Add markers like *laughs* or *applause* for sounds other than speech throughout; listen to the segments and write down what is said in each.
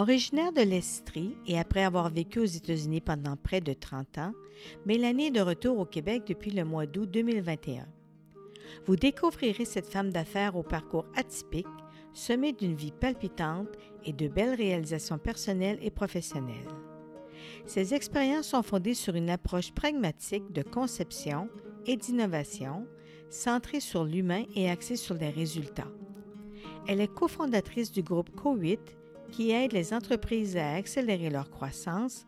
Originaire de l'Estrie et après avoir vécu aux États-Unis pendant près de 30 ans, Mélanie est de retour au Québec depuis le mois d'août 2021. Vous découvrirez cette femme d'affaires au parcours atypique, semé d'une vie palpitante et de belles réalisations personnelles et professionnelles. Ces expériences sont fondées sur une approche pragmatique de conception et d'innovation, centrée sur l'humain et axée sur les résultats. Elle est cofondatrice du groupe Co8 qui aide les entreprises à accélérer leur croissance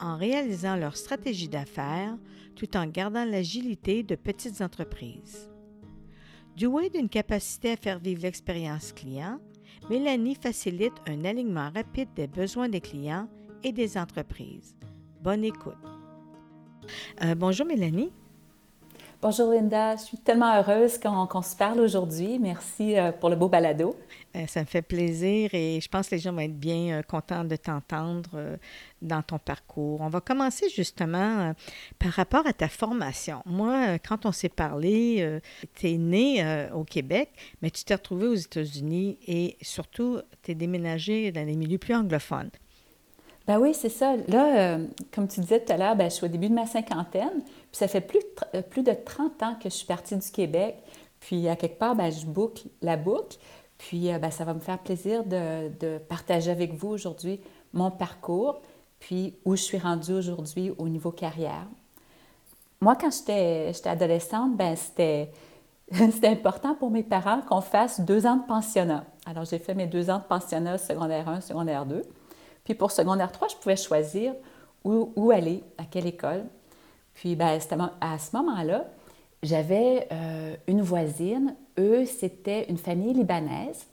en réalisant leur stratégie d'affaires tout en gardant l'agilité de petites entreprises. Douée d'une capacité à faire vivre l'expérience client, Mélanie facilite un alignement rapide des besoins des clients et des entreprises. Bonne écoute. Euh, bonjour Mélanie. Bonjour Linda, je suis tellement heureuse qu'on se parle aujourd'hui. Merci euh, pour le beau balado. Euh, ça me fait plaisir et je pense que les gens vont être bien euh, contents de t'entendre dans ton parcours. On va commencer justement par rapport à ta formation. Moi, quand on s'est parlé, tu es né au Québec, mais tu t'es retrouvé aux États-Unis et surtout, tu es déménagé dans les milieux plus anglophones. Ben oui, c'est ça. Là, comme tu disais tout à l'heure, ben, je suis au début de ma cinquantaine. Puis ça fait plus de, plus de 30 ans que je suis partie du Québec. Puis à quelque part, ben, je boucle la boucle. Puis euh, ben, ça va me faire plaisir de, partager avec vous aujourd'hui mon parcours, puis où je suis rendue aujourd'hui au niveau carrière. Moi, quand j'étais adolescente, ben, *laughs* c'était important pour mes parents qu'on fasse deux ans de pensionnat. Alors, j'ai fait mes deux ans de pensionnat secondaire 1, secondaire 2. Puis pour secondaire 3, je pouvais choisir où, aller, à quelle école. Puis ben, à ce moment-là, j'avais euh, une voisine. Eux, c'était une famille libanaise.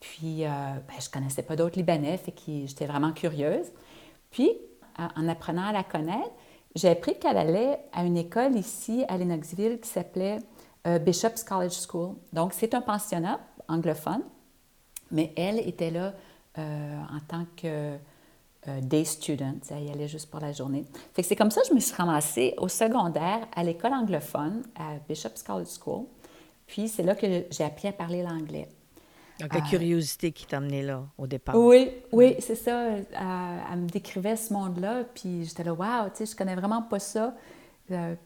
Puis euh, ben, je ne connaissais pas d'autres Libanais, fait que j'étais vraiment curieuse. Puis, en apprenant à la connaître, j'ai appris qu'elle allait à une école ici à Lennoxville qui s'appelait euh, Bishop's College School. Donc, c'est un pensionnat anglophone, mais elle était là en tant que euh, day student, elle y allait juste pour la journée. Fait que c'est comme ça que je me suis ramassée au secondaire à l'école anglophone à Bishop's College School. Puis c'est là que j'ai appris à parler l'anglais. Donc la euh, curiosité qui t'a amené là au départ. Oui, oui, c'est ça. Euh, elle, me décrivait ce monde-là, puis j'étais là, wow, tu sais, je connais vraiment pas ça.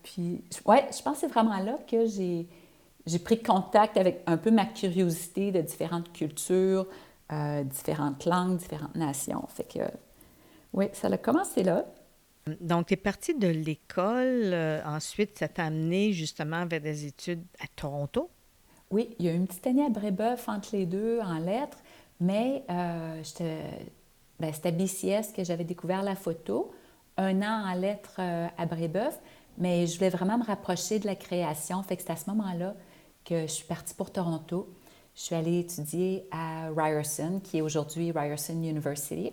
puis, ouais, je pense que c'est vraiment là que j'ai, j'ai pris contact avec un peu ma curiosité de différentes cultures, différentes langues, différentes nations. Fait que oui, ça a commencé là. Donc, tu es partie de l'école. Euh, ensuite, ça t'a amené justement vers des études à Toronto? Oui, il y a une petite année à Brébeuf entre les deux en lettres, mais euh, ben, c'était à BCS que j'avais découvert la photo. Un an en lettres euh, à Brébeuf, mais je voulais vraiment me rapprocher de la création. Fait que c'est à ce moment-là que je suis partie pour Toronto. Je suis allée étudier à Ryerson, qui est aujourd'hui Ryerson University.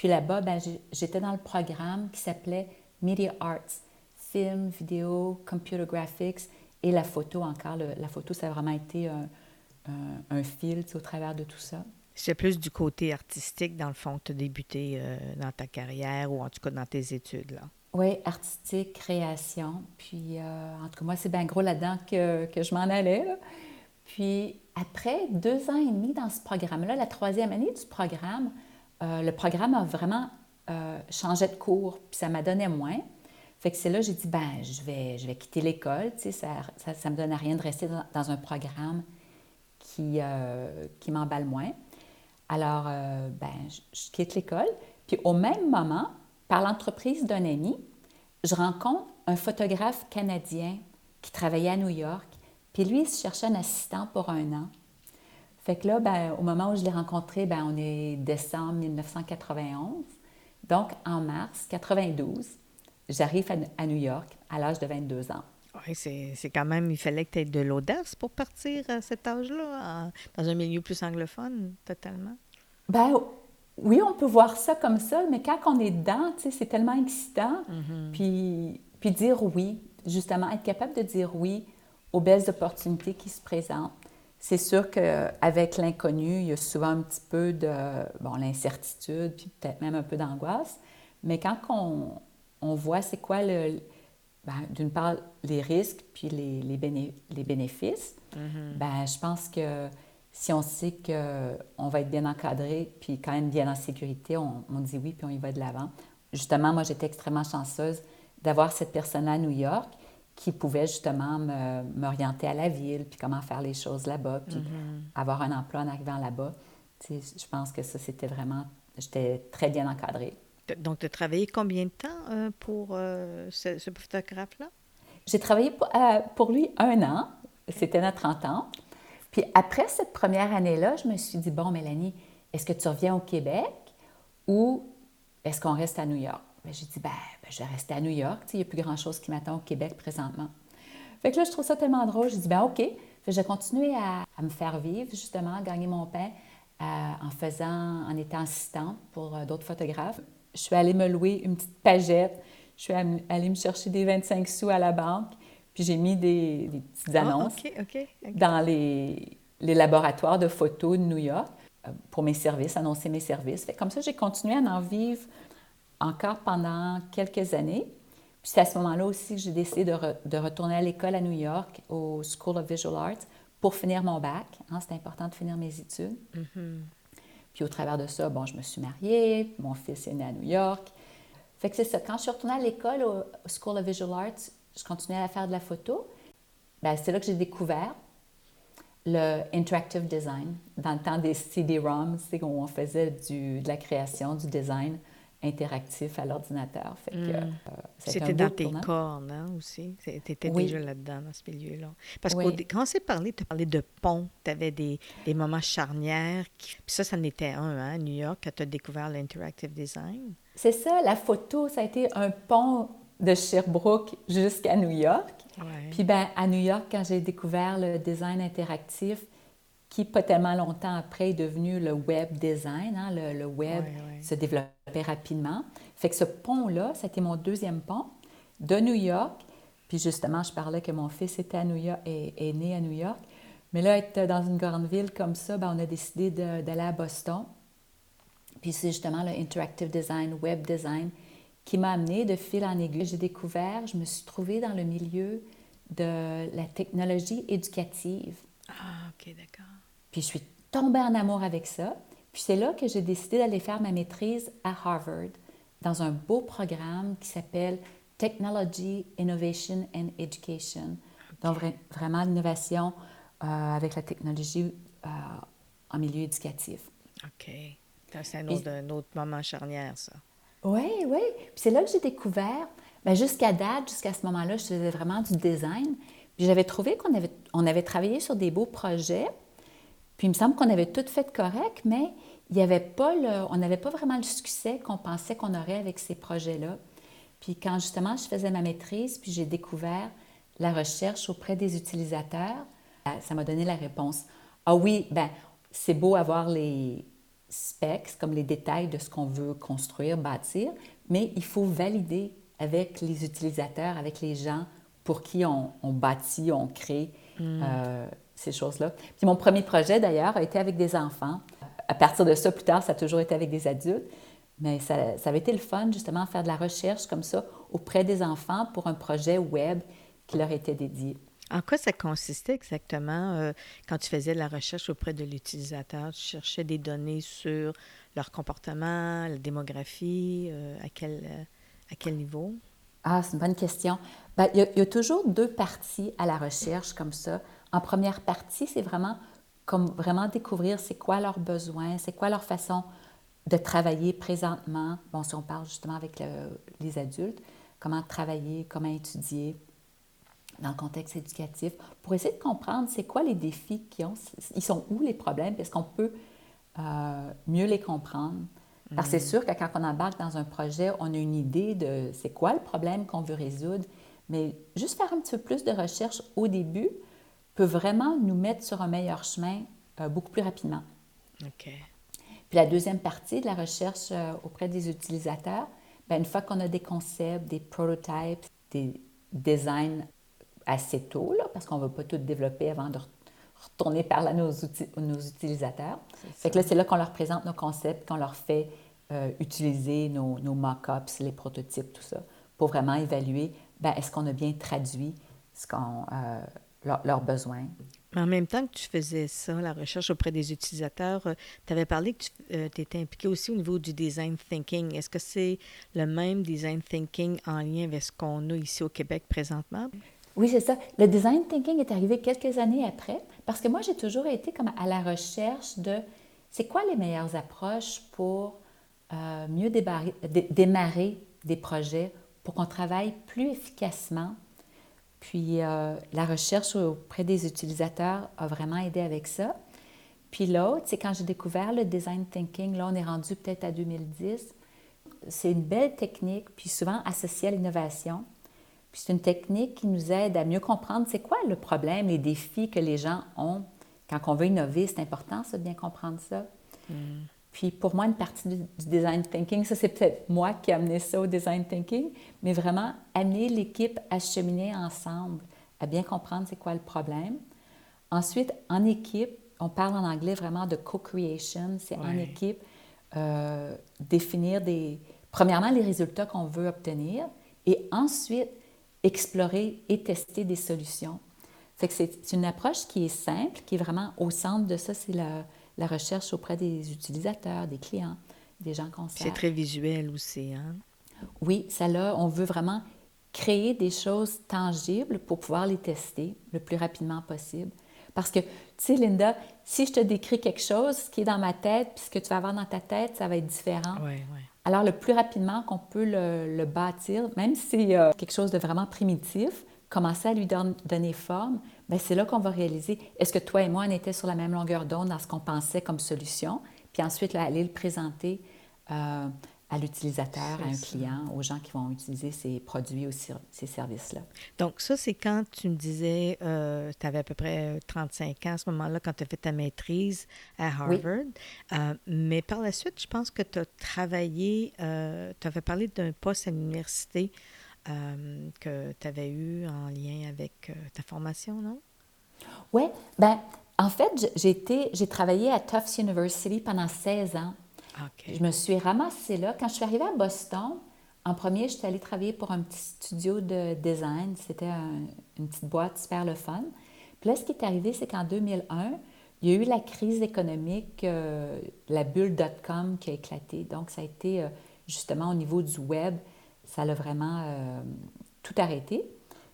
Puis là-bas, ben, j'étais dans le programme qui s'appelait Media Arts, film, vidéo, computer graphics et la photo encore. la photo, ça a vraiment été un, un, fil au travers de tout ça. C'est plus du côté artistique, dans le fond, que tu as débuté euh, dans ta carrière ou en tout cas dans tes études. là. Oui, artistique, création. Puis, euh, en tout cas, moi, c'est bien gros là-dedans que, que je m'en allais. Puis, après deux ans et demi dans ce programme-là, la troisième année du programme, euh, le programme a vraiment euh, changé de cours, puis ça m'a donné moins. Fait que c'est là que j'ai dit, ben, je vais, je vais quitter l'école, tu sais, ça ça, me donne à rien de rester dans, un programme qui, euh, qui m'emballe moins. Alors, ben, je, quitte l'école. Puis au même moment, par l'entreprise d'un ami, je rencontre un photographe canadien qui travaillait à New York. Puis lui, il cherchait un assistant pour un an. Fait que là, ben, au moment où je l'ai rencontré, ben, on est décembre 1991. Donc, en mars 92, j'arrive à, New York à l'âge de 22 ans. Oui, c'est quand même, il fallait que tu aies de l'audace pour partir à cet âge-là, dans un milieu plus anglophone, totalement. Ben oui, on peut voir ça comme ça, mais quand on est dedans, c'est tellement excitant. Mm-hmm. puis, puis dire oui, justement, être capable de dire oui aux belles opportunités qui se présentent. C'est sûr qu'avec l'inconnu, il y a souvent un petit peu de, bon, l'incertitude, puis peut-être même un peu d'angoisse. Mais quand on, on voit c'est quoi le, ben, d'une part, les risques, puis les, les, les bénéfices, mm-hmm. ben, je pense que si on sait qu'on va être bien encadré, puis quand même bien en sécurité, on, on dit oui, puis on y va de l'avant. Justement, moi, j'étais extrêmement chanceuse d'avoir cette personne à New York qui pouvait justement m'orienter à la ville, puis comment faire les choses là-bas, puis mm-hmm. avoir un emploi en arrivant là-bas. Je pense que ça, c'était vraiment... J'étais très bien encadrée. Donc, tu as travaillé combien de temps euh, pour euh, ce, photographe-là? J'ai travaillé pour, euh, pour, lui un an. C'était notre 30 ans. Puis après cette première année-là, je me suis dit, bon, Mélanie, est-ce que tu reviens au Québec ou est-ce qu'on reste à New York? Ben, j'ai dit, ben, ben, je vais rester à New York. Il n'y a plus grand-chose qui m'attend au Québec présentement. Fait que là, je trouve ça tellement drôle. J'ai dit, ben OK. Fait j'ai continué à, à, me faire vivre, justement, à gagner mon pain en faisant, en étant assistante pour d'autres photographes je suis allée me louer une petite pagette. Je suis allée me chercher des 25 sous à la banque. Puis j'ai mis des, petites ah, annonces dans les, les, laboratoires de photos de New York euh, pour mes services, annoncer mes services. Fait comme ça, j'ai continué à en vivre encore pendant quelques années. Puis c'est à ce moment-là aussi que j'ai décidé de, de, retourner à l'école à New York, au School of Visual Arts, pour finir mon bac. Hein, c'est important de finir mes études. Mm-hmm. Puis au travers de ça, bon, je me suis mariée, mon fils est né à New York. Fait que c'est ça. Quand je suis retournée à l'école, au School of Visual Arts, je continuais à faire de la photo. Bien, c'est là que j'ai découvert le interactive design. Dans le temps des CD-ROMs, c'est où on faisait du, de la création, du design interactif à l'ordinateur. Hmm. Euh, C'était dans tes cornes hein, aussi. Tu étais déjà là-dedans, dans ce milieu-là. Parce que quand on s'est parlé, tu parlais de pont. Tu avais des, des, moments charnières. Puis ça, ça en était un, hein, à New York, quand tu as découvert l'interactive design. C'est ça, la photo, ça a été un pont de Sherbrooke jusqu'à New York. Puis ben, à New York, quand j'ai découvert le design interactif, qui, pas tellement longtemps après, est devenu le web design. Hein, le, web se développait rapidement. Fait que ce pont-là, c'était mon deuxième pont de New York. Puis justement, je parlais que mon fils était à New York, est, est né à New York. Mais là, être dans une grande ville comme ça, ben, on a décidé d'aller à Boston. Puis c'est justement le interactive design, web design, qui m'a amené de fil en aiguille. J'ai découvert, je me suis trouvée dans le milieu de la technologie éducative. Ah, OK, d'accord. Puis je suis tombée en amour avec ça. Puis c'est là que j'ai décidé d'aller faire ma maîtrise à Harvard dans un beau programme qui s'appelle Technology, Innovation and Education. Donc vraiment l'innovation euh, avec la technologie euh, en milieu éducatif. OK. C'est un autre, un autre moment charnière, ça. Oui, oui. Puis c'est là que j'ai découvert, bien, jusqu'à date, jusqu'à ce moment-là, je faisais vraiment du design. Puis j'avais trouvé qu'on avait, on avait travaillé sur des beaux projets, puis il me semble qu'on avait tout fait correct, mais il y avait pas le, on n'avait pas vraiment le succès qu'on pensait qu'on aurait avec ces projets-là. Puis quand justement je faisais ma maîtrise, puis j'ai découvert la recherche auprès des utilisateurs, euh, ça m'a donné la réponse. Ah oui, ben c'est beau avoir les specs, comme les détails de ce qu'on veut construire, bâtir, mais il faut valider avec les utilisateurs, avec les gens pour qui on, bâtit, on crée. Mm. Euh, ces choses-là. Puis mon premier projet, d'ailleurs, a été avec des enfants. À partir de ça, plus tard, ça a toujours été avec des adultes. Mais ça, ça avait été le fun, justement, faire de la recherche comme ça auprès des enfants pour un projet web qui leur était dédié. En quoi ça consistait exactement euh, quand tu faisais de la recherche auprès de l'utilisateur? Tu cherchais des données sur leur comportement, la démographie, euh, à, quel, euh, à quel niveau? Ah, c'est une bonne question. Bien, il, y a, toujours deux parties à la recherche comme ça. En première partie, c'est vraiment comme vraiment découvrir c'est quoi leurs besoins, c'est quoi leur façon de travailler présentement. Bon, si on parle justement avec les adultes, comment travailler, comment étudier dans le contexte éducatif, pour essayer de comprendre c'est quoi les défis qu'ils ont, ils sont où les problèmes, est-ce qu'on peut euh, mieux les comprendre. Parce que c'est mm. sûr que quand on embarque dans un projet, on a une idée de c'est quoi le problème qu'on veut résoudre, mais juste faire un petit peu plus de recherche au début peut vraiment nous mettre sur un meilleur chemin euh, beaucoup plus rapidement. OK. Puis la deuxième partie de la recherche euh, auprès des utilisateurs, bien, une fois qu'on a des concepts, des prototypes, des designs assez tôt, là, parce qu'on ne va pas tout développer avant de retourner par là nos, nos utilisateurs. Fait que là, c'est là qu'on leur présente nos concepts, qu'on leur fait euh, utiliser nos, nos mock-ups, les prototypes, tout ça, pour vraiment évaluer, ben, est-ce qu'on a bien traduit ce qu'on, euh, leurs besoins. Mais en même temps que tu faisais ça, la recherche auprès des utilisateurs, euh, tu avais parlé que tu étais impliqué aussi au niveau du design thinking. Est-ce que c'est le même design thinking en lien avec ce qu'on a ici au Québec présentement? Oui, c'est ça. Le design thinking est arrivé quelques années après parce que moi, j'ai toujours été comme à la recherche de c'est quoi les meilleures approches pour euh, mieux démarrer des projets, pour qu'on travaille plus efficacement. Puis euh, la recherche auprès des utilisateurs a vraiment aidé avec ça. Puis l'autre, c'est quand j'ai découvert le design thinking, là on est rendu peut-être à 2010. C'est une belle technique, puis souvent associée à l'innovation. Puis c'est une technique qui nous aide à mieux comprendre c'est quoi le problème, les défis que les gens ont. Quand on veut innover, c'est important, de bien comprendre ça. Mm. Puis pour moi, une partie du, design thinking, ça c'est peut-être moi qui ai amené ça au design thinking, mais vraiment amener l'équipe à cheminer ensemble, à bien comprendre c'est quoi le problème. Ensuite, en équipe, on parle en anglais vraiment de co-creation, c'est en équipe euh, définir des, premièrement les résultats qu'on veut obtenir et ensuite explorer et tester des solutions. Fait que c'est une approche qui est simple, qui est vraiment au centre de ça, c'est la, la, recherche auprès des utilisateurs, des clients, des gens qu'on C'est très visuel aussi, hein? Oui, ça là, on veut vraiment créer des choses tangibles pour pouvoir les tester le plus rapidement possible. Parce que, tu sais, Linda, si je te décris quelque chose, ce qui est dans ma tête, puis ce que tu vas avoir dans ta tête, ça va être différent. Oui, oui. Alors, le plus rapidement qu'on peut le, bâtir, même si c'est euh, quelque chose de vraiment primitif, commencer à lui donner forme, c'est là qu'on va réaliser est-ce que toi et moi, on était sur la même longueur d'onde dans ce qu'on pensait comme solution, puis ensuite aller le présenter euh, à l'utilisateur, à un client, aux gens qui vont utiliser ces produits ou ces services-là. Donc, ça, c'est quand tu me disais, euh, tu avais à peu près 35 ans à ce moment-là, quand tu as fait ta maîtrise à Harvard. Euh, mais par la suite, je pense que tu as travaillé, euh, tu avais parlé d'un poste à l'université que tu avais eu en lien avec ta formation, non? Oui, ben en fait, j'ai travaillé à Tufts University pendant 16 ans. Je me suis ramassée là. Quand je suis arrivée à Boston, en premier, je suis allée travailler pour un petit studio de design. C'était une petite boîte super le fun. Puis là, ce qui est arrivé, c'est qu'en 2001, il y a eu la crise économique, euh, la bulle dot-com qui a éclaté. Donc, ça a été euh, justement au niveau du web, ça l'a vraiment euh, tout arrêté.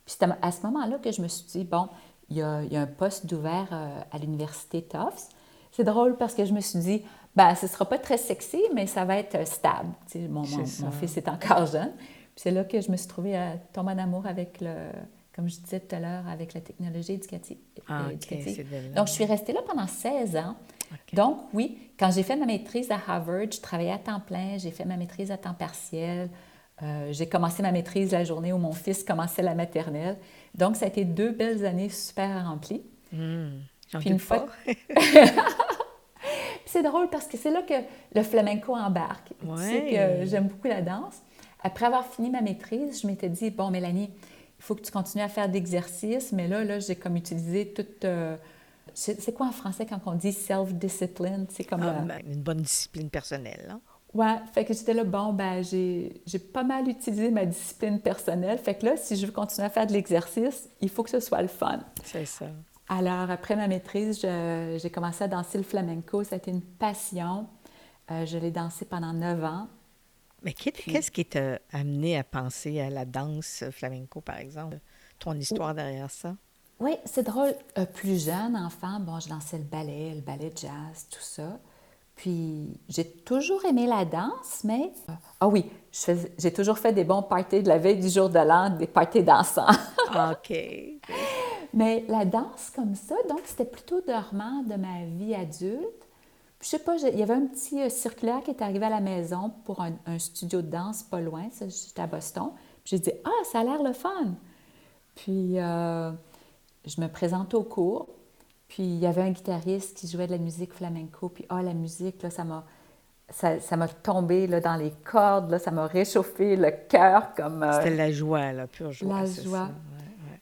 Puis c'est à ce moment-là que je me suis dit, bon, il y a, il y a un poste d'ouvert à l'université Tufts. C'est drôle parce que je me suis dit, ben, ce ne sera pas très sexy, mais ça va être stable. mon, mon, fils est encore *laughs* jeune. Puis c'est là que je me suis trouvée à tomber en amour avec le, comme je disais tout à l'heure, avec la technologie éducative. Ah, Donc, je suis restée là pendant 16 ans. Donc, oui, quand j'ai fait ma maîtrise à Harvard, je travaillais à temps plein, j'ai fait ma maîtrise à temps partiel. Euh, j'ai commencé ma maîtrise la journée où mon fils commençait la maternelle. Donc, ça a été deux belles années super remplies. Mmh, Puis une fois... *laughs* c'est drôle parce que c'est là que le flamenco embarque. Tu sais que j'aime beaucoup la danse. Après avoir fini ma maîtrise, je m'étais dit, bon, Mélanie, il faut que tu continues à faire d'exercice, mais là, là j'ai comme utilisé toute... Euh, c'est quoi en français quand on dit self-discipline? C'est comme... Ah, ben, une bonne discipline personnelle, hein? Ouais, fait que j'étais là, bon, ben j'ai pas mal utilisé ma discipline personnelle. Fait que là, si je veux continuer à faire de l'exercice, il faut que ce soit le fun. C'est ça. Alors, après ma maîtrise, j'ai commencé à danser le flamenco. Ça a été une passion. Euh, je l'ai dansé pendant neuf ans. Mais qu'est-ce qui t'a amené à penser à la danse flamenco, par exemple? Ton histoire derrière ça? Oui, c'est drôle. Euh, plus jeune, enfant, bon, je dansais le ballet, le ballet jazz, tout ça. Puis, j'ai toujours aimé la danse, mais... Euh, ah oui, j'ai toujours fait des bons parties de la veille du jour de l'an, des parties dansants. *laughs* OK. Mais la danse comme ça, donc c'était plutôt dormant de ma vie adulte. Puis, je sais pas, il y avait un petit euh, circulaire qui est arrivé à la maison pour un, studio de danse pas loin, j'étais à Boston. Puis j'ai dit « Ah, ça a l'air le fun! » Puis euh, je me présente au cours, puis il y avait un guitariste qui jouait de la musique flamenco, puis ah, la musique, là, ça m'a ça m'a tombé là, dans les cordes, là, ça m'a réchauffé le cœur comme... Euh, C'était la joie, la pure joie. La joie.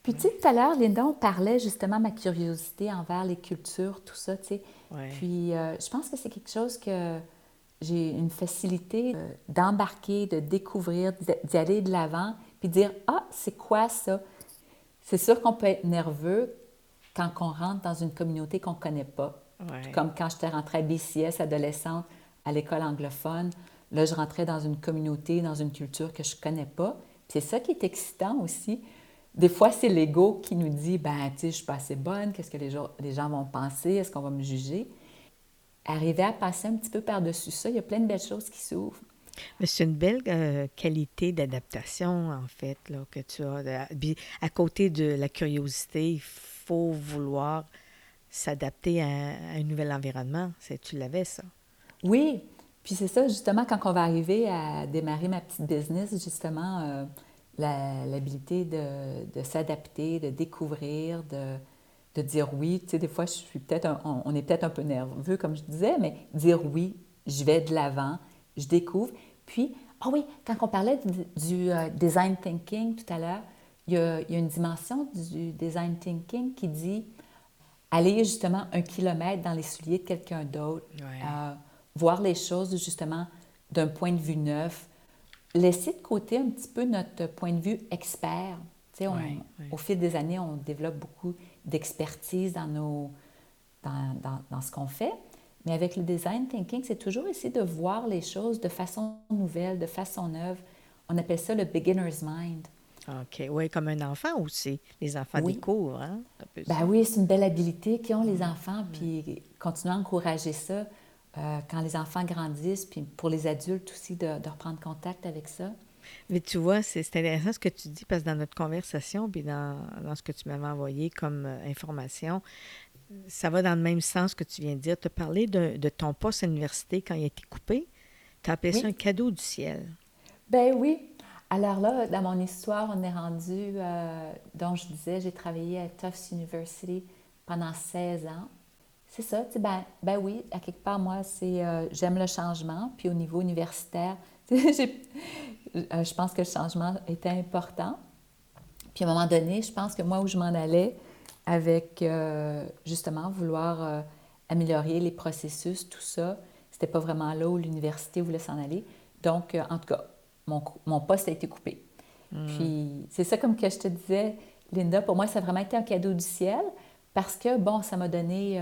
Puis tu sais, tout à l'heure, Linda, on parlait justement de ma curiosité envers les cultures, tout ça, tu sais. Puis euh, je pense que c'est quelque chose que j'ai une facilité euh, d'embarquer, de découvrir, d'y aller de l'avant, puis dire « Ah, c'est quoi ça? » C'est sûr qu'on peut être nerveux quand on rentre dans une communauté qu'on ne connaît pas. Comme quand j'étais rentrée à BCS adolescente, à l'école anglophone. Là, je rentrais dans une communauté, dans une culture que je ne connais pas. C'est ça qui est excitant aussi. Des fois, c'est l'ego qui nous dit ben, tu sais, je suis pas assez bonne, qu'est-ce que les gens, les gens vont penser, est-ce qu'on va me juger? Arriver à passer un petit peu par-dessus ça, il y a plein de belles choses qui s'ouvrent. Mais c'est une belle euh, qualité d'adaptation, en fait, là, que tu as. À côté de la curiosité, il faut vouloir s'adapter à, un nouvel environnement. Tu l'avais, ça? Oui, puis c'est ça, justement, quand on va arriver à démarrer ma petite business, justement, euh, l'habilité de, de s'adapter, de découvrir, de, de, dire oui. Tu sais, des fois, je suis peut-être on, est peut-être un peu nerveux, comme je disais, mais dire oui, je vais de l'avant, je découvre. Puis, ah oui, quand on parlait du, euh, design thinking tout à l'heure, il y, a, il y, a, une dimension du design thinking qui dit aller justement un kilomètre dans les souliers de quelqu'un d'autre. Euh, voir les choses justement d'un point de vue neuf, laisser de côté un petit peu notre point de vue expert. Au fil des années, on développe beaucoup d'expertise dans, nos, dans, dans, dans ce qu'on fait. Mais avec le design thinking, c'est toujours essayer de voir les choses de façon nouvelle, de façon neuve. On appelle ça le beginner's mind. OK. Oui, comme un enfant aussi. Les enfants découvrent. Hein? Ben oui, c'est une belle habilité qu'ont les enfants. Puis continuer à encourager ça. Euh, quand les enfants grandissent, puis pour les adultes aussi, de, reprendre contact avec ça. Mais tu vois, c'est intéressant ce que tu dis, parce que dans notre conversation, puis dans, ce que tu m'avais envoyé comme euh, information, ça va dans le même sens que tu viens de dire. Tu as parlé de, ton poste à l'université quand il a été coupé. Tu as appelé ça un cadeau du ciel. Ben oui. Alors là, dans mon histoire, on est rendu, euh, dont je disais, j'ai travaillé à Tufts University pendant 16 ans. C'est ça, tu ben, ben oui, à quelque part, moi, c'est euh, j'aime le changement. Puis au niveau universitaire, *laughs* euh, je pense que le changement était important. Puis à un moment donné, je pense que moi, où je m'en allais, avec euh, justement vouloir améliorer les processus, tout ça, c'était pas vraiment là où l'université voulait s'en aller. Donc, en tout cas, mon, mon, poste a été coupé. Hmm. Puis c'est ça, comme que je te disais, Linda, pour moi, ça a vraiment été un cadeau du ciel parce que, bon, ça m'a donné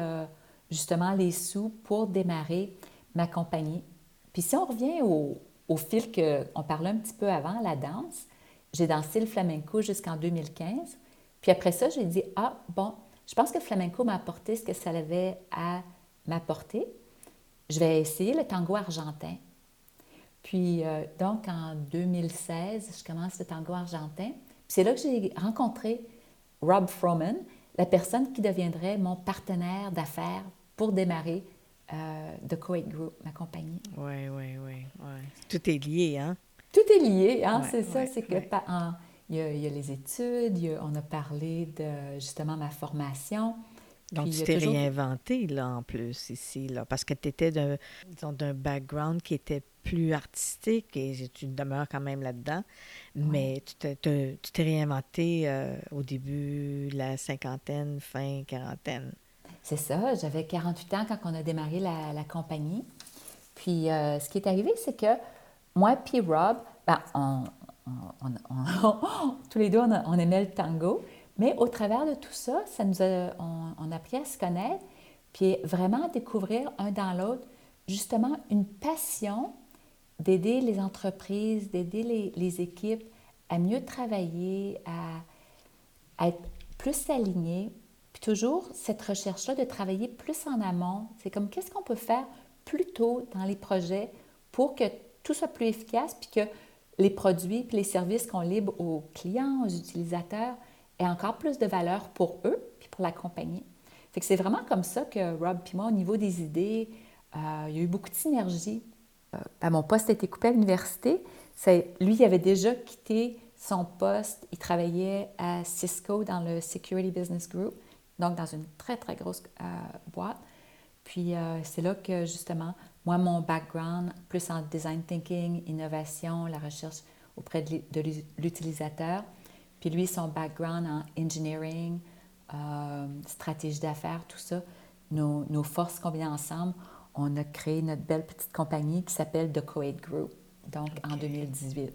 justement les sous pour démarrer ma compagnie. Puis si on revient au, au fil qu'on parlait un petit peu avant, la danse, j'ai dansé le flamenco jusqu'en 2015. Puis après ça, j'ai dit, ah, bon, je pense que le flamenco m'a apporté ce que ça avait à m'apporter. Je vais essayer le tango argentin. Puis euh, donc, en 2016, je commence le tango argentin. Puis c'est là que j'ai rencontré Rob Froman, la personne qui deviendrait mon partenaire d'affaires pour démarrer euh, The Kuwait Group, ma compagnie. Oui, oui, oui. Tout est lié, hein? Tout est lié, hein? c'est ça. c'est que il, y a, il, y a, les études, on a parlé de justement ma formation. Donc, tu t'es réinventé, là, en plus, ici, là, parce que tu étais d'un background qui était plus artistique et tu demeures quand même là-dedans, mais tu t'es réinventé euh, au début, la cinquantaine, fin quarantaine. C'est ça, j'avais 48 ans quand on a démarré la, compagnie. Puis euh, ce qui est arrivé, c'est que moi puis Rob, ben, *laughs* tous les deux, on, aimait le tango, mais au travers de tout ça, ça nous on, a appris à se connaître, puis vraiment à découvrir un dans l'autre, justement, une passion d'aider les entreprises, d'aider les, équipes à mieux travailler, à, être plus alignés, toujours cette recherche-là de travailler plus en amont. C'est comme qu'est-ce qu'on peut faire plus tôt dans les projets pour que tout soit plus efficace, puis que les produits puis les services qu'on livre aux clients, aux utilisateurs aient encore plus de valeur pour eux puis pour la compagnie. Fait que c'est vraiment comme ça que Rob puis moi, au niveau des idées, euh, il y a eu beaucoup de synergie. Euh, ben, mon poste a été coupé à l'université. Lui, il avait déjà quitté son poste. Il travaillait à Cisco dans le Security Business Group donc dans une très, très grosse euh, boîte. Puis euh, c'est là que justement, moi, mon background, plus en design thinking, innovation, la recherche auprès de l'utilisateur. Puis lui, son background en engineering, euh, stratégie d'affaires, tout ça, nos, nos, forces combinées ensemble, on a créé notre belle petite compagnie qui s'appelle The Coed Group, donc en 2018.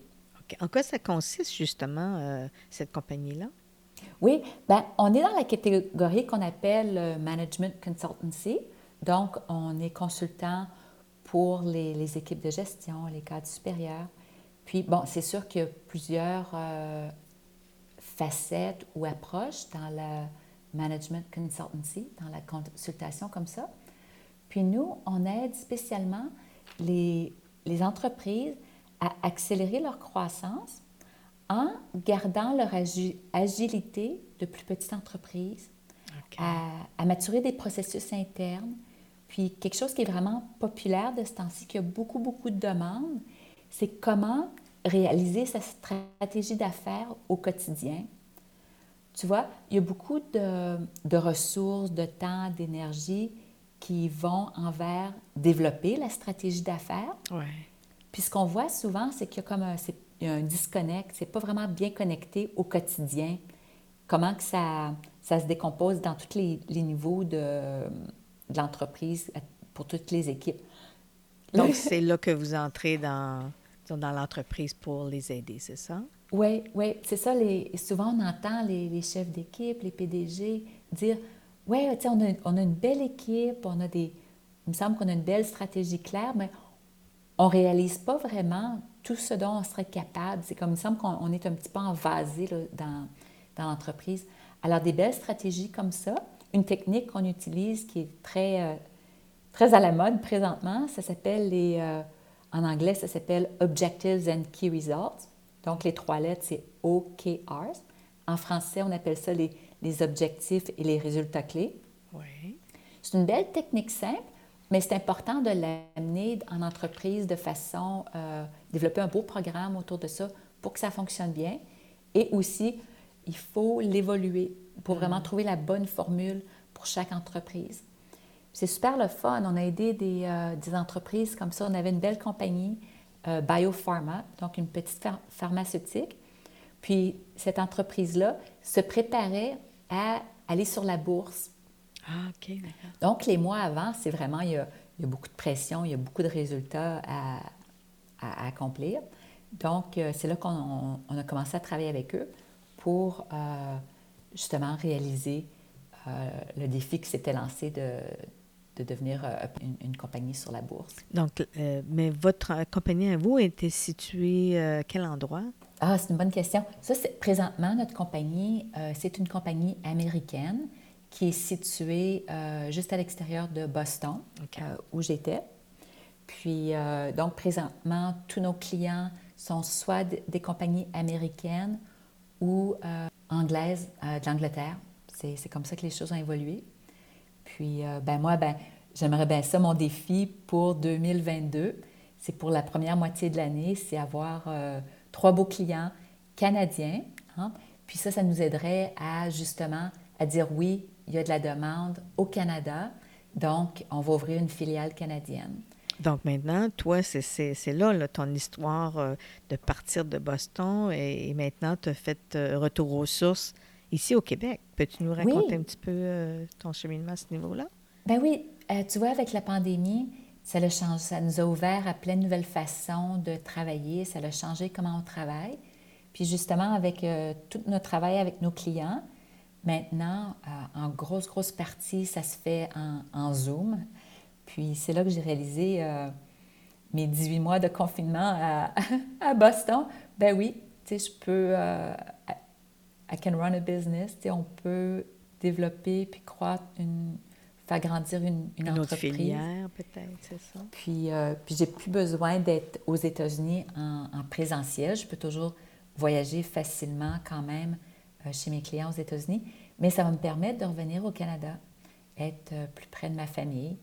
En quoi ça consiste justement, euh, cette compagnie-là? Oui, ben, on est dans la catégorie qu'on appelle euh, Management Consultancy. Donc, on est consultant pour les, les, équipes de gestion, les cadres supérieurs. Puis, bon, c'est sûr qu'il y a plusieurs euh, facettes ou approches dans le management consultancy, dans la consultation comme ça. Puis nous, on aide spécialement les, les entreprises à accélérer leur croissance en gardant leur agilité de plus petites entreprises, à, à, maturer des processus internes. Puis quelque chose qui est vraiment populaire de ce temps-ci, qui a beaucoup, beaucoup de demandes, c'est comment réaliser sa stratégie d'affaires au quotidien. Tu vois, il y a beaucoup de, de ressources, de temps, d'énergie qui vont envers développer la stratégie d'affaires. Ouais. Puis ce qu'on voit souvent, c'est qu'il y a comme un, un disconnect, c'est pas vraiment bien connecté au quotidien. Comment que ça, ça se décompose dans tous les, les niveaux de, de l'entreprise pour toutes les équipes. Donc, c'est là que vous entrez dans, dans l'entreprise pour les aider, c'est ça? Oui, oui, c'est ça. Les, souvent, on entend les, les chefs d'équipe, les PDG dire Oui, on a, on a une belle équipe, on a des. Il me semble qu'on a une belle stratégie claire, mais on ne réalise pas vraiment tout ce dont on serait capable. C'est comme il me semble qu'on est un petit peu envasé dans, dans l'entreprise. Alors, des belles stratégies comme ça, une technique qu'on utilise qui est très, euh, très à la mode présentement, ça s'appelle les. Euh, en anglais, ça s'appelle Objectives and Key Results. Donc, les trois lettres, c'est OKRs. En français, on appelle ça les, les objectifs et les résultats clés. Oui. C'est une belle technique simple, mais c'est important de l'amener en entreprise de façon, euh, développer un beau programme autour de ça pour que ça fonctionne bien. Et aussi, il faut l'évoluer pour vraiment trouver la bonne formule pour chaque entreprise. C'est super le fun. On a aidé des, euh, des, entreprises comme ça. On avait une belle compagnie, euh, Biopharma, donc une petite pharmaceutique. Puis cette entreprise-là se préparait à aller sur la bourse. Ah, OK. Donc, les mois avant, c'est vraiment, il y, a, il y, a, beaucoup de pression, il y a beaucoup de résultats à, à, accomplir. Donc, euh, c'est là qu'on on a commencé à travailler avec eux pour euh, justement réaliser euh, le défi qui s'était lancé de, de devenir euh, une, une, compagnie sur la bourse. Donc, euh, mais votre compagnie à vous était située à quel endroit? Ah, c'est une bonne question. Ça, c'est présentement, notre compagnie, c'est une compagnie américaine qui est située juste à l'extérieur de Boston, okay. où j'étais. Puis, donc, présentement, tous nos clients sont soit des compagnies américaines ou anglaises de l'Angleterre. C'est comme ça que les choses ont évolué. Puis, euh, ben moi, ben, j'aimerais bien ça. Mon défi pour 2022, c'est pour la première moitié de l'année, c'est avoir euh, trois beaux clients canadiens. Hein? Puis ça, ça nous aiderait à justement à dire oui, il y a de la demande au Canada, donc on va ouvrir une filiale canadienne. Donc maintenant, toi, c'est là, là, ton histoire euh, de partir de Boston et, maintenant tu as fait retour aux sources ici au Québec. Peux-tu nous raconter oui. un petit peu euh, ton cheminement à ce niveau-là? Ben oui, euh, tu vois, avec la pandémie, ça, a changé, ça nous a ouvert à plein de nouvelles façons de travailler, ça a changé comment on travaille. Puis justement, avec euh, tout notre travail avec nos clients, maintenant, en grosse, grosse partie, ça se fait en, en Zoom. Puis c'est là que j'ai réalisé mes 18 mois de confinement à, *laughs* à Boston. Ben oui, tu sais, je peux I can run a business. On peut développer puis croître, une, faire grandir une, une, une entreprise. autre filière, peut-être, c'est ça. Puis, euh, puis j'ai plus besoin d'être aux États-Unis en, en, présentiel. Je peux toujours voyager facilement quand même euh, chez mes clients aux États-Unis. Mais ça va me permettre de revenir au Canada, être euh, plus près de ma famille.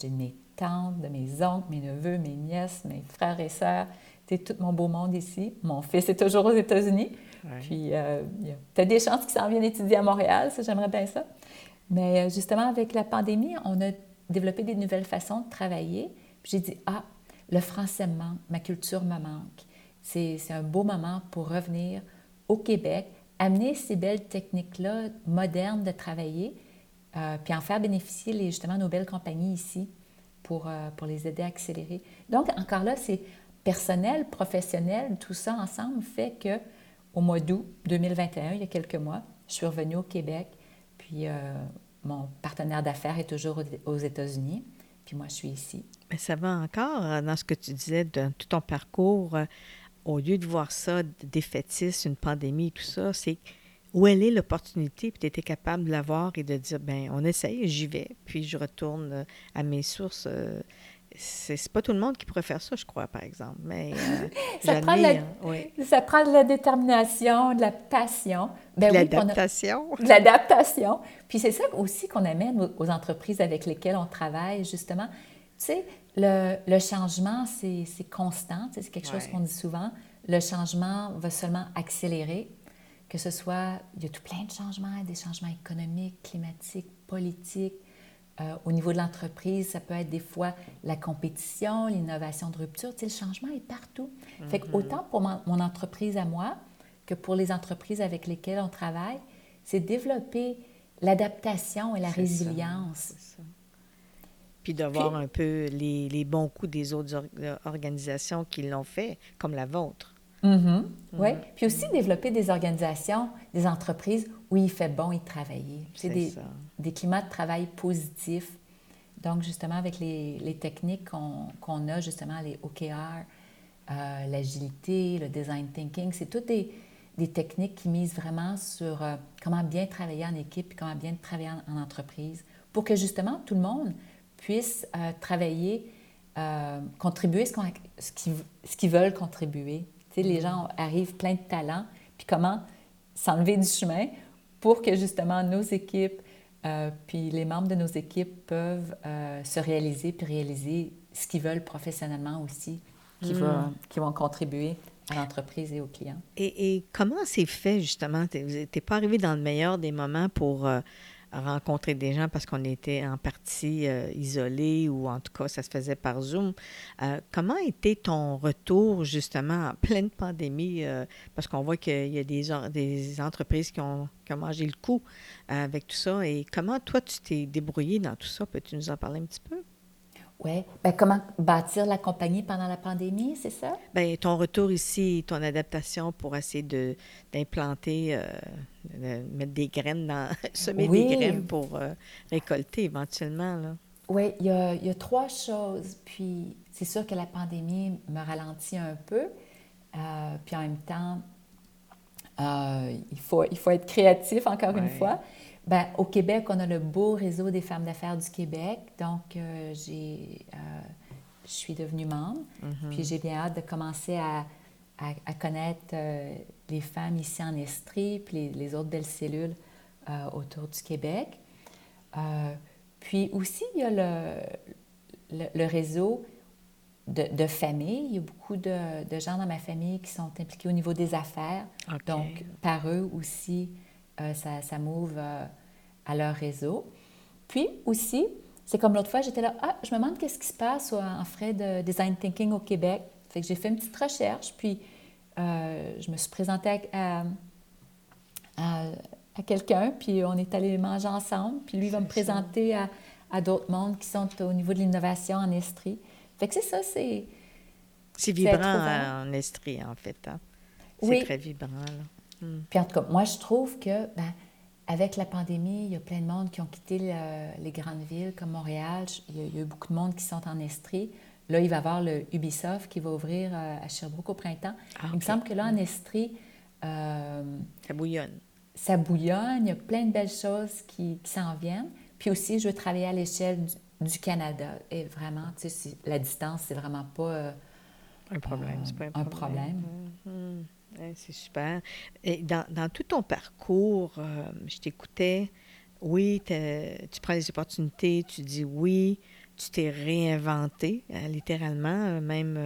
j'ai de mes tantes, de mes oncles, mes neveux, mes nièces, mes frères et sœurs. Tu tout mon beau monde ici. Mon fils est toujours aux États-Unis. Puis, euh, il y a peut-être des chances qu'il s'en vienne étudier à Montréal, ça, j'aimerais bien ça. Mais euh, justement, avec la pandémie, on a développé des nouvelles façons de travailler. J'ai dit, ah, le français me manque, ma culture me manque. C'est un beau moment pour revenir au Québec, amener ces belles techniques-là modernes de travailler, euh, puis en faire bénéficier justement nos belles compagnies ici pour, euh, pour les aider à accélérer. Donc, encore là, c'est personnel, professionnel, tout ça ensemble fait que au mois d'août 2021, il y a quelques mois, je suis revenue au Québec, puis euh, mon partenaire d'affaires est toujours aux États-Unis, puis moi, je suis ici. Mais ça va encore dans ce que tu disais de tout ton parcours au lieu de voir ça défaitiste, une pandémie, tout ça, c'est où elle est l'opportunité, puis tu étais capable de la voir et de dire, ben on essaye, j'y vais, puis je retourne euh, à mes sources. Euh, c'est pas tout le monde qui pourrait faire ça, je crois, par exemple. Mais euh, *laughs* ça, prend de la, ça prend de la détermination, de la passion. Ben, de l'adaptation. de l'adaptation. Puis c'est ça aussi qu'on amène aux, entreprises avec lesquelles on travaille, justement. Tu sais, le, changement, c'est constant, c'est quelque chose qu'on dit souvent. Le changement va seulement accélérer, que ce soit, il y a tout plein de changements, des changements économiques, climatiques, politiques. Euh, au niveau de l'entreprise, ça peut être des fois la compétition, l'innovation de rupture. Tu sais, le changement est partout. Fait que mm-hmm. autant pour mon, entreprise à moi que pour les entreprises avec lesquelles on travaille, c'est développer l'adaptation et la résilience puis de voir un peu les, les, bons coups des autres euh, organisations qui l'ont fait, comme la vôtre. Mm-hmm. Oui, puis aussi développer des organisations, des entreprises où il fait bon y travailler. C'est des, des, climats de travail positifs. Donc, justement, avec les, les techniques qu'on a, justement, les OKR, euh, l'agilité, le design thinking, c'est toutes des, des, techniques qui misent vraiment sur euh, comment bien travailler en équipe, comment bien travailler en entreprise, pour que justement tout le monde puissent euh, travailler, contribuer ce, qu'ils veulent contribuer. Tu sais, les mm-hmm. gens arrivent plein de talents, puis comment s'enlever du chemin pour que justement nos équipes, euh, puis les membres de nos équipes peuvent se réaliser, puis réaliser ce qu'ils veulent professionnellement aussi, qui, mm. qui vont contribuer à l'entreprise et aux clients. Et, et comment c'est fait justement? Tu n'es pas arrivé dans le meilleur des moments pour rencontrer des gens parce qu'on était en partie euh, isolés ou en tout cas ça se faisait par Zoom. Euh, comment était ton retour justement en pleine pandémie? Euh, parce qu'on voit qu'il y a des, des entreprises qui ont, qui ont, mangé le coup avec tout ça. Et comment toi tu t'es débrouillé dans tout ça? Peux-tu nous en parler un petit peu? Oui. Ben, comment bâtir la compagnie pendant la pandémie, c'est ça? Bien, ton retour ici, ton adaptation pour essayer d'implanter, euh, mettre des graines, dans, *laughs* semer des graines pour euh, récolter éventuellement. Là. Oui, il y, a, il y, a, trois choses. Puis, c'est sûr que la pandémie me ralentit un peu. Euh, puis, en même temps, il, faut, il faut être créatif, encore une fois. Bien, au Québec, on a le beau réseau des femmes d'affaires du Québec. Donc, euh, j'ai, euh, je suis devenue membre. Mm-hmm. Puis j'ai bien hâte de commencer à, à, connaître euh, les femmes ici en Estrie, puis les, autres belles cellules autour du Québec. puis aussi, il y a le, le, réseau de, de, famille. Il y a beaucoup de, de, gens dans ma famille qui sont impliqués au niveau des affaires. Donc, par eux aussi, ça, ça euh, à leur réseau. Puis aussi, c'est comme l'autre fois, j'étais là, ah, je me demande qu'est-ce qui se passe en frais de design thinking au Québec. Fait que j'ai fait une petite recherche, puis euh, je me suis présentée à, à, quelqu'un, puis on est allé manger ensemble, puis lui va me présenter à, à d'autres mondes qui sont au niveau de l'innovation en Estrie. Fait que c'est ça, c'est... C'est vibrant en Estrie, en fait. Hein? C'est très vibrant. Là. Mm. Puis en tout cas, moi, je trouve que, ben, avec la pandémie, il y a plein de monde qui ont quitté les grandes villes comme Montréal. Il y, a, eu beaucoup de monde qui sont en Estrie. Là, il va y avoir le Ubisoft qui va ouvrir euh, à Sherbrooke au printemps. Ah, il me semble que là, en mm. Estrie... Euh, ça bouillonne. Ça bouillonne. Il y a plein de belles choses qui, s'en viennent. Puis aussi, je veux travailler à l'échelle du, Canada. Et vraiment, tu sais, la distance, c'est vraiment pas... Euh, un problème. c'est pas un problème. C'est super. Dans, tout ton parcours, euh, je t'écoutais, oui, tu prends les opportunités, tu dis oui, tu t'es réinventé, euh, littéralement, euh, même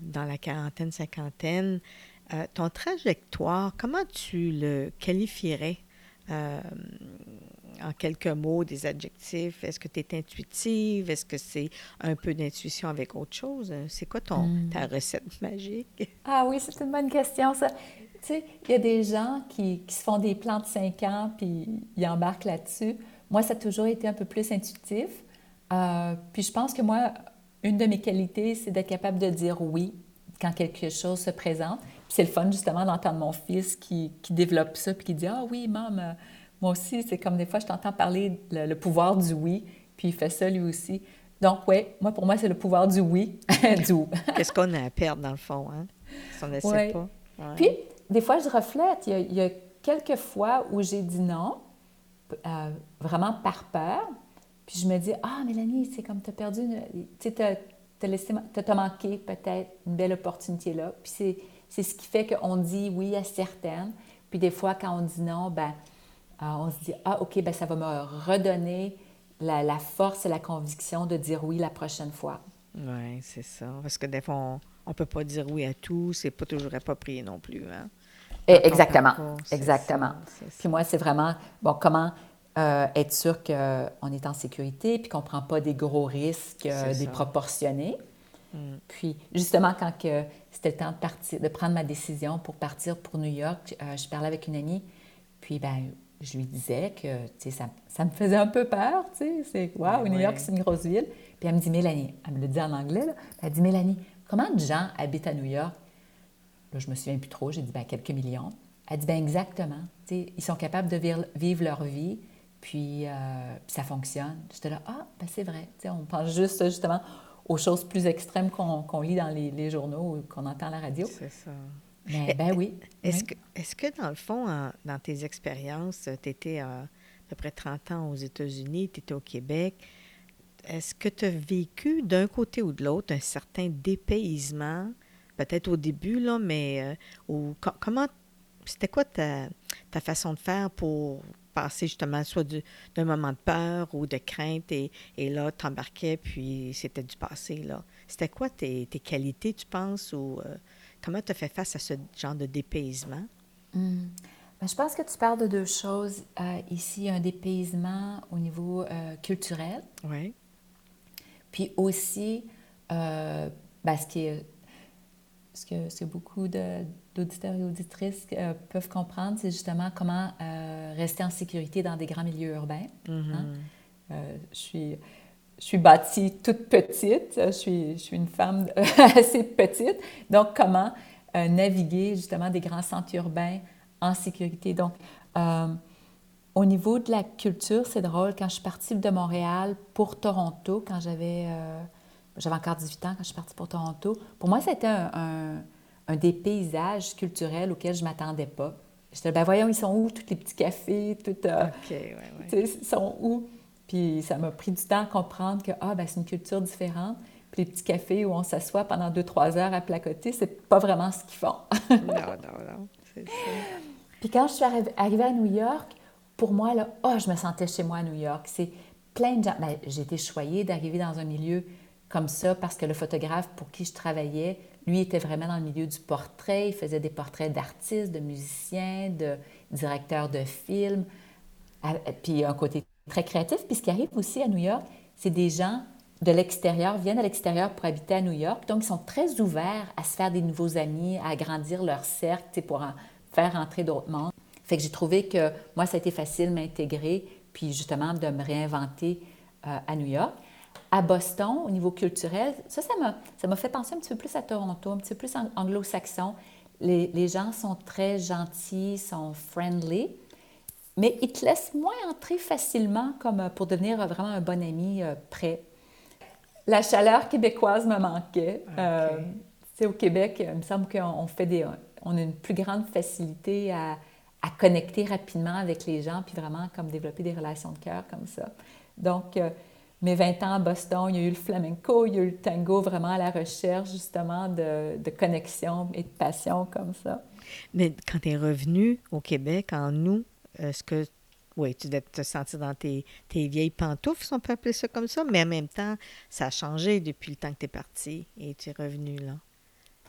dans la quarantaine, cinquantaine. ton trajectoire, comment tu le qualifierais? En quelques mots, des adjectifs. Est-ce que tu es intuitive? Est-ce que c'est un peu d'intuition avec autre chose? C'est quoi ton, hmm. ta recette magique? *laughs* Ah oui, c'est une bonne question, ça. Tu sais, il y a des gens qui, qui, se font des plans de cinq ans puis ils embarquent là-dessus. Moi, ça a toujours été un peu plus intuitif. Euh, puis je pense que moi, une de mes qualités, c'est d'être capable de dire oui quand quelque chose se présente. Puis c'est le fun, justement, d'entendre mon fils qui, qui, développe ça puis qui dit Ah oui, maman, moi aussi, c'est comme des fois, je t'entends parler le, le, pouvoir du oui, puis il fait ça lui aussi. Donc, oui, moi, pour moi, c'est le pouvoir du oui. *laughs* du *laughs* Qu'est-ce qu'on a à perdre, dans le fond, hein? Si on n'essaie pas. Puis, des fois, je reflète. Il y a, quelques fois où j'ai dit non, euh, vraiment par peur. Puis je me dis, ah, Mélanie, c'est comme tu as perdu, tu sais, t'as manqué peut-être une belle opportunité là. Puis c'est ce qui fait qu'on dit oui à certaines. Puis des fois, quand on dit non, ben, on se dit, ah, OK, ben, ça va me redonner la, la force et la conviction de dire oui la prochaine fois. Oui, c'est ça. Parce que des fois, on ne peut pas dire oui à tout. C'est pas toujours approprié non plus. Hein? Eh, exactement. exactement. puis moi, c'est vraiment, bon, comment euh, être sûr qu'on est en sécurité puis qu'on ne prend pas des gros risques euh, déproportionnés. Mm. Puis, justement, quand c'était le temps de partir, de prendre ma décision pour partir pour New York, euh, je parlais avec une amie, puis ben, je lui disais que ça, ça me faisait un peu peur. C'est waouh, New York, c'est une grosse ville. Puis elle me dit Mélanie, elle me le dit en anglais, là, elle dit Mélanie, Comment de gens habitent à New York? Là, je me souviens plus trop, j'ai dit ben, quelques millions. Elle dit ben exactement. ils sont capables de vivre leur vie, puis, euh, ça fonctionne. J'étais là, ah, ben c'est vrai. on pense juste justement aux choses plus extrêmes qu'on lit dans les, journaux ou qu'on entend à la radio. C'est ça. Mais, ben oui. Est-ce que, est que, dans le fond, dans tes expériences, tu étais à peu près 30 ans aux États-Unis, tu étais au Québec, est-ce que tu as vécu d'un côté ou de l'autre un certain dépaysement, peut-être au début, là, mais euh, comment, c'était quoi ta, façon de faire pour passer justement soit d'un moment de peur ou de crainte et, et là, t'embarquais, puis c'était du passé, là? C'était quoi tes, qualités, tu penses, ou euh, comment tu as fait face à ce genre de dépaysement? Hmm. Ben, je pense que tu parles de deux choses. Euh, ici, un dépaysement au niveau culturel. Oui. Puis aussi, euh, ben, ce, qui est, ce, que, ce que beaucoup d'auditeurs et auditrices euh, peuvent comprendre, c'est justement comment euh, rester en sécurité dans des grands milieux urbains. Hein. Mm-hmm. je suis je suis bâtie toute petite, je suis, je suis une femme *laughs* assez petite, donc comment naviguer justement des grands centres urbains en sécurité? Donc, au niveau de la culture, c'est drôle. Quand je suis partie de Montréal pour Toronto, quand j'avais euh, j'avais encore 18 ans, quand je suis partie pour Toronto, pour moi, c'était un, un, des paysages culturels auxquels je ne m'attendais pas. J'étais ben voyons, ils sont où, tous les petits cafés, tout. Euh, OK, ouais, ouais. Ils sont où? Puis ça m'a pris du temps à comprendre que, ah, ben c'est une culture différente. Puis les petits cafés où on s'assoit pendant deux, trois heures à placoter, c'est pas vraiment ce qu'ils font. *laughs* non, non, non, c'est ça. Puis quand je suis arrivée à New York, pour moi, là, oh, je me sentais chez moi à New York. C'est plein de gens. Ben, j'ai été choyée d'arriver dans un milieu comme ça parce que le photographe pour qui je travaillais, lui, était vraiment dans le milieu du portrait. Il faisait des portraits d'artistes, de musiciens, de directeurs de films. Puis un côté très créatif. Puis ce qui arrive aussi à New York, c'est des gens de l'extérieur, viennent à l'extérieur pour habiter à New York. Donc, ils sont très ouverts à se faire des nouveaux amis, à agrandir leur cercle pour en faire entrer d'autres mondes. Fait que j'ai trouvé que moi, ça a été facile de m'intégrer, puis justement de me réinventer euh, à New York. À Boston, au niveau culturel, ça, ça m'a fait penser un petit peu plus à Toronto, un petit peu plus anglo-saxon. Les, les, gens sont très gentils, sont friendly, mais ils te laissent moins entrer facilement comme euh, pour devenir vraiment un bon ami euh, prêt. La chaleur québécoise me manquait. Okay. au Québec, il me semble qu'on fait des, on a une plus grande facilité à, à connecter rapidement avec les gens, puis vraiment comme développer des relations de cœur comme ça. Donc, euh, mes 20 ans à Boston, il y a eu le flamenco, il y a eu le tango, vraiment à la recherche justement de, de connexion et de passion comme ça. Mais quand tu es revenu au Québec en août, est-ce que oui, tu devais te sentir dans tes, tes, vieilles pantoufles, si on peut appeler ça comme ça, mais en même temps, ça a changé depuis le temps que tu es parti et tu es revenu là.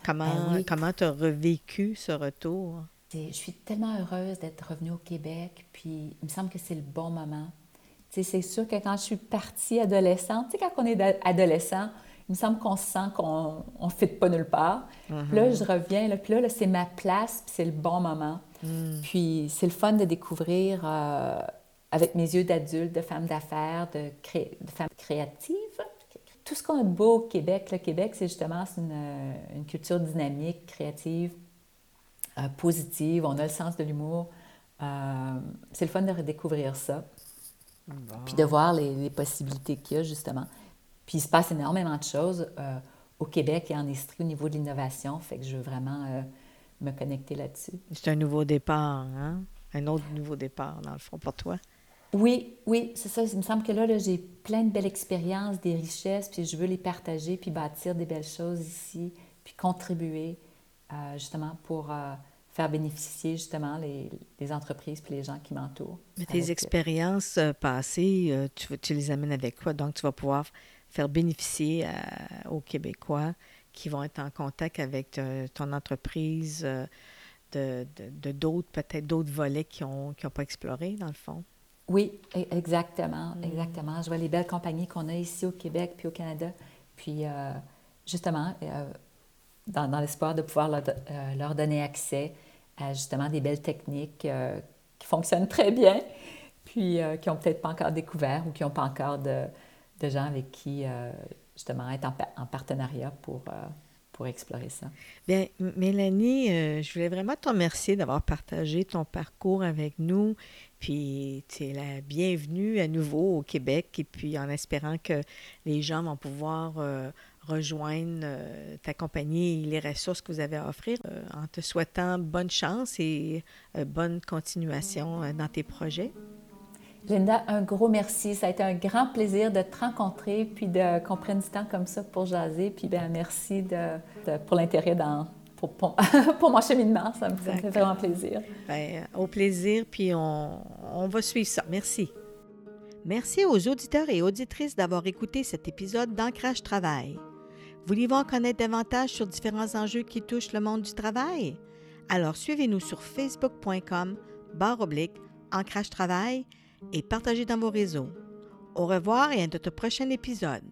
Comment ben comment tu as revécu ce retour? Je suis tellement heureuse d'être revenue au Québec, puis il me semble que c'est le bon moment. C'est sûr que quand je suis partie adolescente, tu sais, quand on est adolescent, il me semble qu'on se sent qu'on ne fit pas nulle part. Puis là, je reviens, là, puis là, c'est ma place, puis c'est le bon moment. Mm. Puis c'est le fun de découvrir euh, avec mes yeux d'adulte, de femme d'affaires, de, de femme créative. Tout ce qu'on a de beau au Québec, le Québec, c'est justement une, une, culture dynamique, créative, euh, positive. On a le sens de l'humour. Euh, c'est le fun de redécouvrir ça. Puis de voir les, les possibilités qu'il y a, justement. Puis il se passe énormément de choses euh, au Québec et en Estrie au niveau de l'innovation. Fait que je veux vraiment euh, me connecter là-dessus. C'est un nouveau départ, hein? Un autre nouveau départ, dans le fond, pour toi. Oui, oui, c'est ça. Il me semble que là, là j'ai plein de belles expériences, des richesses, puis je veux les partager, puis bâtir des belles choses ici, puis contribuer euh, justement pour faire bénéficier justement les, les, entreprises puis les gens qui m'entourent. Mais tes expériences passées, tu, tu les amènes avec quoi? Donc, tu vas pouvoir faire bénéficier aux Québécois qui vont être en contact avec euh, ton entreprise euh, de d'autres, peut-être d'autres volets qui n'ont qui ont pas exploré, dans le fond? Oui, e, exactement, mm. exactement. Je vois les belles compagnies qu'on a ici au Québec puis au Canada. Puis, euh, justement, dans, dans l'espoir de pouvoir leur, leur, donner accès à justement des belles techniques qui fonctionnent très bien, puis qui n'ont peut-être pas encore découvert ou qui n'ont pas encore de, de gens avec qui, euh, justement, être en, partenariat pour, euh, pour explorer ça. Bien, Mélanie, euh, je voulais vraiment te remercier d'avoir partagé ton parcours avec nous. Puis, tu es la bienvenue à nouveau au Québec. Et puis, en espérant que les gens vont pouvoir rejoindre ta compagnie et les ressources que vous avez à offrir, en te souhaitant bonne chance et bonne continuation dans tes projets. Linda, un gros merci. Ça a été un grand plaisir de te rencontrer puis de qu'on prenne du temps comme ça pour jaser. Puis bien, merci de, pour l'intérêt dans, pour, pour, *laughs* mon cheminement. Ça me, fait vraiment plaisir. Bien, au plaisir, puis on, on va suivre ça. Merci. Merci aux auditeurs et auditrices d'avoir écouté cet épisode d'Ancrage Travail. Voulez-vous en connaître davantage sur différents enjeux qui touchent le monde du travail? Alors suivez-nous sur facebook.com barre oblique Ancrage Travail et partagez dans vos réseaux. Au revoir et à notre prochain épisode.